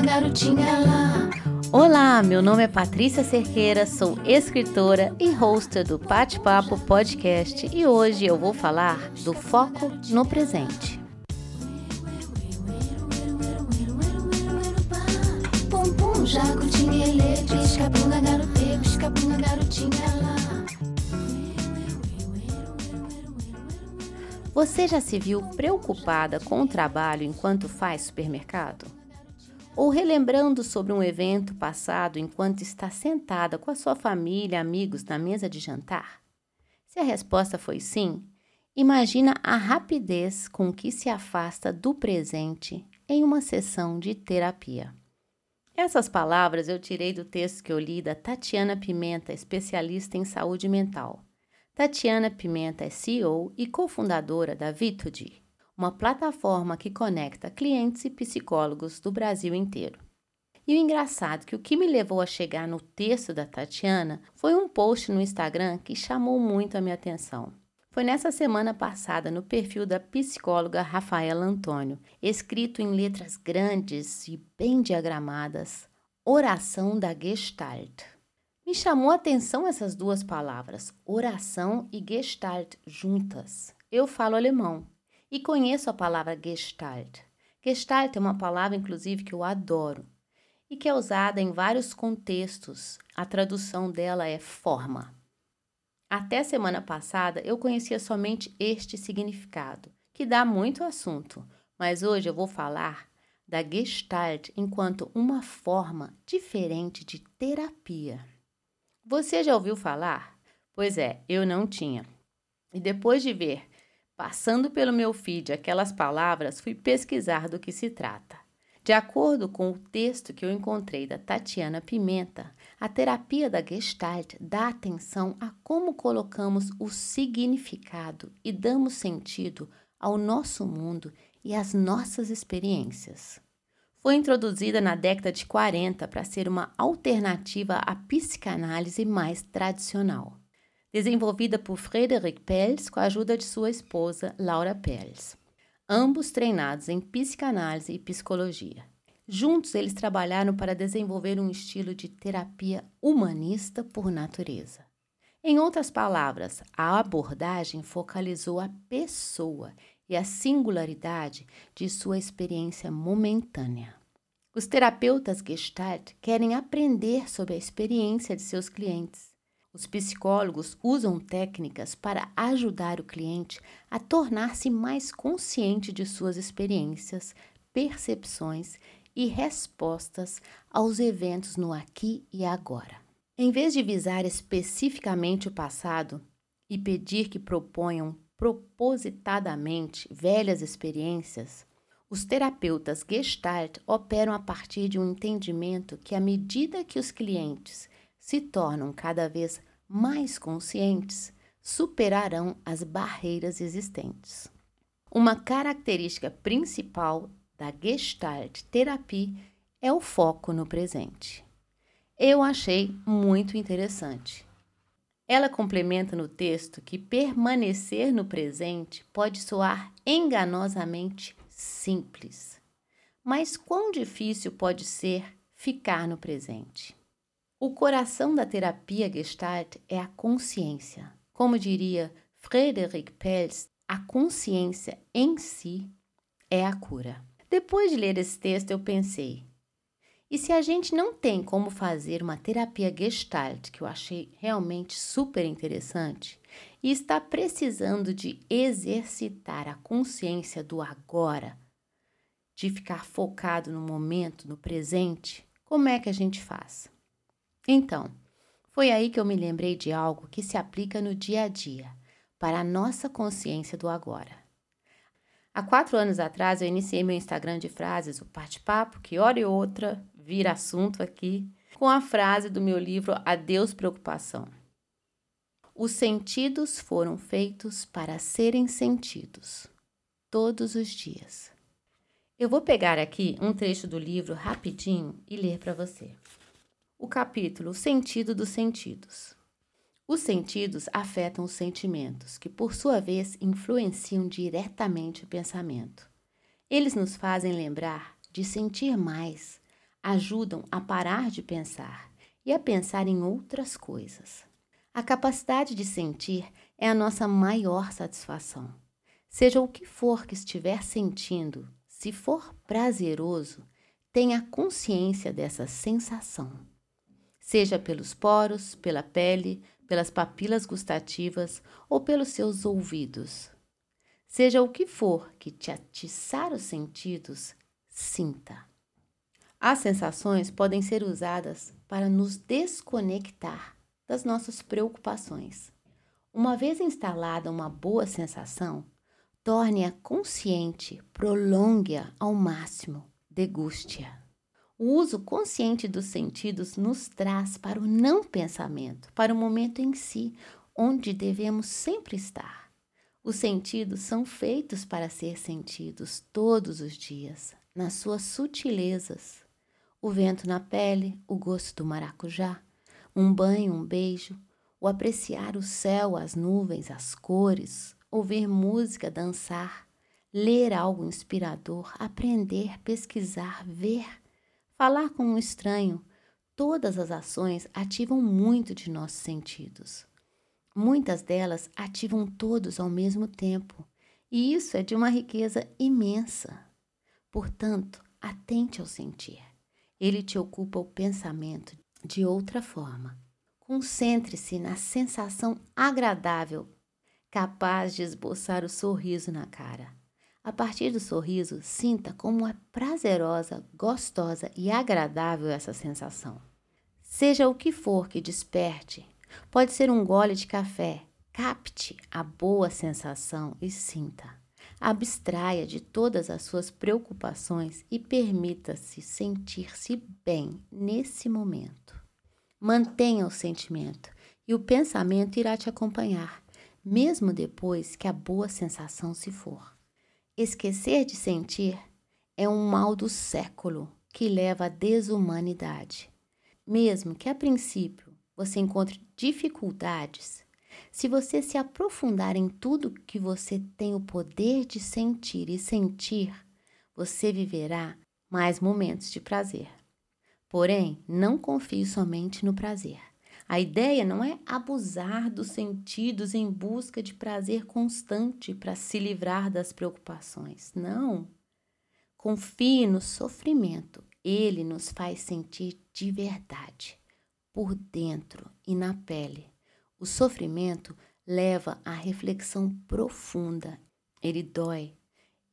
garotinha lá. Olá, meu nome é Patrícia Cerqueira, sou escritora e hoster do Pate Papo Podcast e hoje eu vou falar do foco no presente. Você já se viu preocupada com o trabalho enquanto faz supermercado? Ou relembrando sobre um evento passado enquanto está sentada com a sua família amigos na mesa de jantar? Se a resposta foi sim, imagina a rapidez com que se afasta do presente em uma sessão de terapia. Essas palavras eu tirei do texto que eu li da Tatiana Pimenta, especialista em saúde mental. Tatiana Pimenta é CEO e cofundadora da Vitudi, uma plataforma que conecta clientes e psicólogos do Brasil inteiro. E o engraçado é que o que me levou a chegar no texto da Tatiana foi um post no Instagram que chamou muito a minha atenção. Foi nessa semana passada no perfil da psicóloga Rafaela Antônio, escrito em letras grandes e bem diagramadas: Oração da Gestalt. Me chamou a atenção essas duas palavras, oração e Gestalt, juntas. Eu falo alemão e conheço a palavra Gestalt. Gestalt é uma palavra, inclusive, que eu adoro e que é usada em vários contextos. A tradução dela é forma. Até semana passada eu conhecia somente este significado, que dá muito assunto, mas hoje eu vou falar da Gestalt enquanto uma forma diferente de terapia. Você já ouviu falar? Pois é, eu não tinha. E depois de ver, passando pelo meu feed aquelas palavras, fui pesquisar do que se trata. De acordo com o texto que eu encontrei da Tatiana Pimenta, a terapia da Gestalt dá atenção a como colocamos o significado e damos sentido ao nosso mundo e às nossas experiências foi introduzida na década de 40 para ser uma alternativa à psicanálise mais tradicional. Desenvolvida por Frederick Pels com a ajuda de sua esposa Laura Pels, ambos treinados em psicanálise e psicologia. Juntos, eles trabalharam para desenvolver um estilo de terapia humanista por natureza. Em outras palavras, a abordagem focalizou a pessoa e a singularidade de sua experiência momentânea. Os terapeutas Gestalt querem aprender sobre a experiência de seus clientes. Os psicólogos usam técnicas para ajudar o cliente a tornar-se mais consciente de suas experiências, percepções e respostas aos eventos no aqui e agora. Em vez de visar especificamente o passado e pedir que proponham propositadamente velhas experiências, os terapeutas Gestalt operam a partir de um entendimento que, à medida que os clientes se tornam cada vez mais conscientes, superarão as barreiras existentes. Uma característica principal da Gestalt terapia é o foco no presente. Eu achei muito interessante. Ela complementa no texto que permanecer no presente pode soar enganosamente simples. Mas quão difícil pode ser ficar no presente? O coração da terapia Gestalt é a consciência. Como diria Frederick Pels, a consciência em si é a cura. Depois de ler esse texto, eu pensei: e se a gente não tem como fazer uma terapia Gestalt, que eu achei realmente super interessante, e está precisando de exercitar a consciência do agora, de ficar focado no momento, no presente, como é que a gente faz? Então, foi aí que eu me lembrei de algo que se aplica no dia a dia, para a nossa consciência do agora. Há quatro anos atrás, eu iniciei meu Instagram de frases, o Bate-Papo, que hora e outra vira assunto aqui, com a frase do meu livro Adeus Preocupação. Os sentidos foram feitos para serem sentidos, todos os dias. Eu vou pegar aqui um trecho do livro rapidinho e ler para você. O capítulo Sentido dos Sentidos. Os sentidos afetam os sentimentos, que por sua vez influenciam diretamente o pensamento. Eles nos fazem lembrar de sentir mais, ajudam a parar de pensar e a pensar em outras coisas. A capacidade de sentir é a nossa maior satisfação. Seja o que for que estiver sentindo, se for prazeroso, tenha consciência dessa sensação. Seja pelos poros, pela pele, pelas papilas gustativas ou pelos seus ouvidos. Seja o que for que te atiçar os sentidos, sinta. As sensações podem ser usadas para nos desconectar das nossas preocupações. Uma vez instalada uma boa sensação, torne-a consciente, prolongue-a ao máximo, deguste-a. O uso consciente dos sentidos nos traz para o não pensamento, para o momento em si, onde devemos sempre estar. Os sentidos são feitos para ser sentidos todos os dias, nas suas sutilezas. O vento na pele, o gosto do maracujá, um banho, um beijo, o apreciar o céu, as nuvens, as cores, ouvir música, dançar, ler algo inspirador, aprender, pesquisar, ver, falar com um estranho. Todas as ações ativam muito de nossos sentidos. Muitas delas ativam todos ao mesmo tempo, e isso é de uma riqueza imensa. Portanto, atente ao sentir. Ele te ocupa o pensamento de outra forma. Concentre-se na sensação agradável, capaz de esboçar o sorriso na cara. A partir do sorriso, sinta como é prazerosa, gostosa e agradável essa sensação. Seja o que for que desperte, pode ser um gole de café, capte a boa sensação e sinta. Abstraia de todas as suas preocupações e permita-se sentir-se bem nesse momento. Mantenha o sentimento e o pensamento irá te acompanhar, mesmo depois que a boa sensação se for. Esquecer de sentir é um mal do século que leva à desumanidade. Mesmo que a princípio você encontre dificuldades, se você se aprofundar em tudo que você tem o poder de sentir e sentir, você viverá mais momentos de prazer. Porém, não confie somente no prazer. A ideia não é abusar dos sentidos em busca de prazer constante para se livrar das preocupações. Não. Confie no sofrimento. Ele nos faz sentir de verdade, por dentro e na pele. O sofrimento leva à reflexão profunda. Ele dói.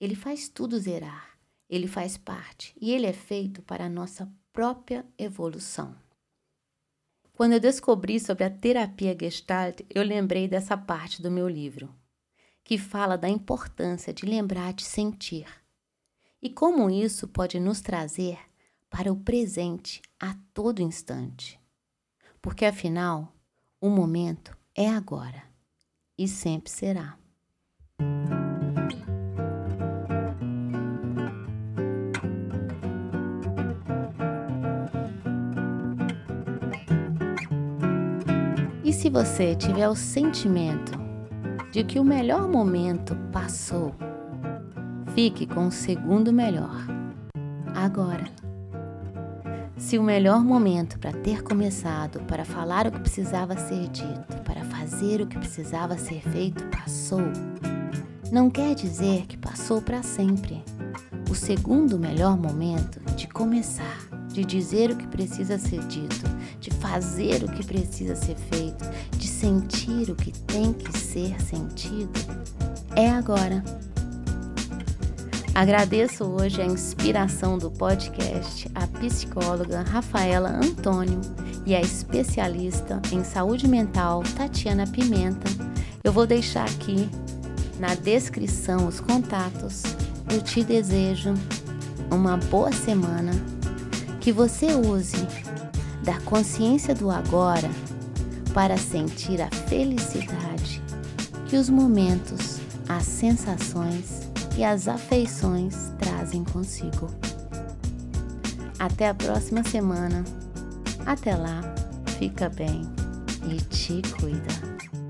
Ele faz tudo zerar. Ele faz parte e ele é feito para a nossa própria evolução. Quando eu descobri sobre a terapia Gestalt, eu lembrei dessa parte do meu livro, que fala da importância de lembrar de sentir e como isso pode nos trazer para o presente a todo instante. Porque afinal, o momento é agora e sempre será. Se você tiver o sentimento de que o melhor momento passou, fique com o segundo melhor. Agora. Se o melhor momento para ter começado, para falar o que precisava ser dito, para fazer o que precisava ser feito passou, não quer dizer que passou para sempre. O segundo melhor momento de começar, de dizer o que precisa ser dito, de fazer o que precisa ser feito, de sentir o que tem que ser sentido, é agora. Agradeço hoje a inspiração do podcast, a psicóloga Rafaela Antônio e a especialista em saúde mental Tatiana Pimenta. Eu vou deixar aqui na descrição os contatos. Eu te desejo uma boa semana, que você use da consciência do agora para sentir a felicidade que os momentos, as sensações e as afeições trazem consigo. Até a próxima semana. Até lá, fica bem e te cuida.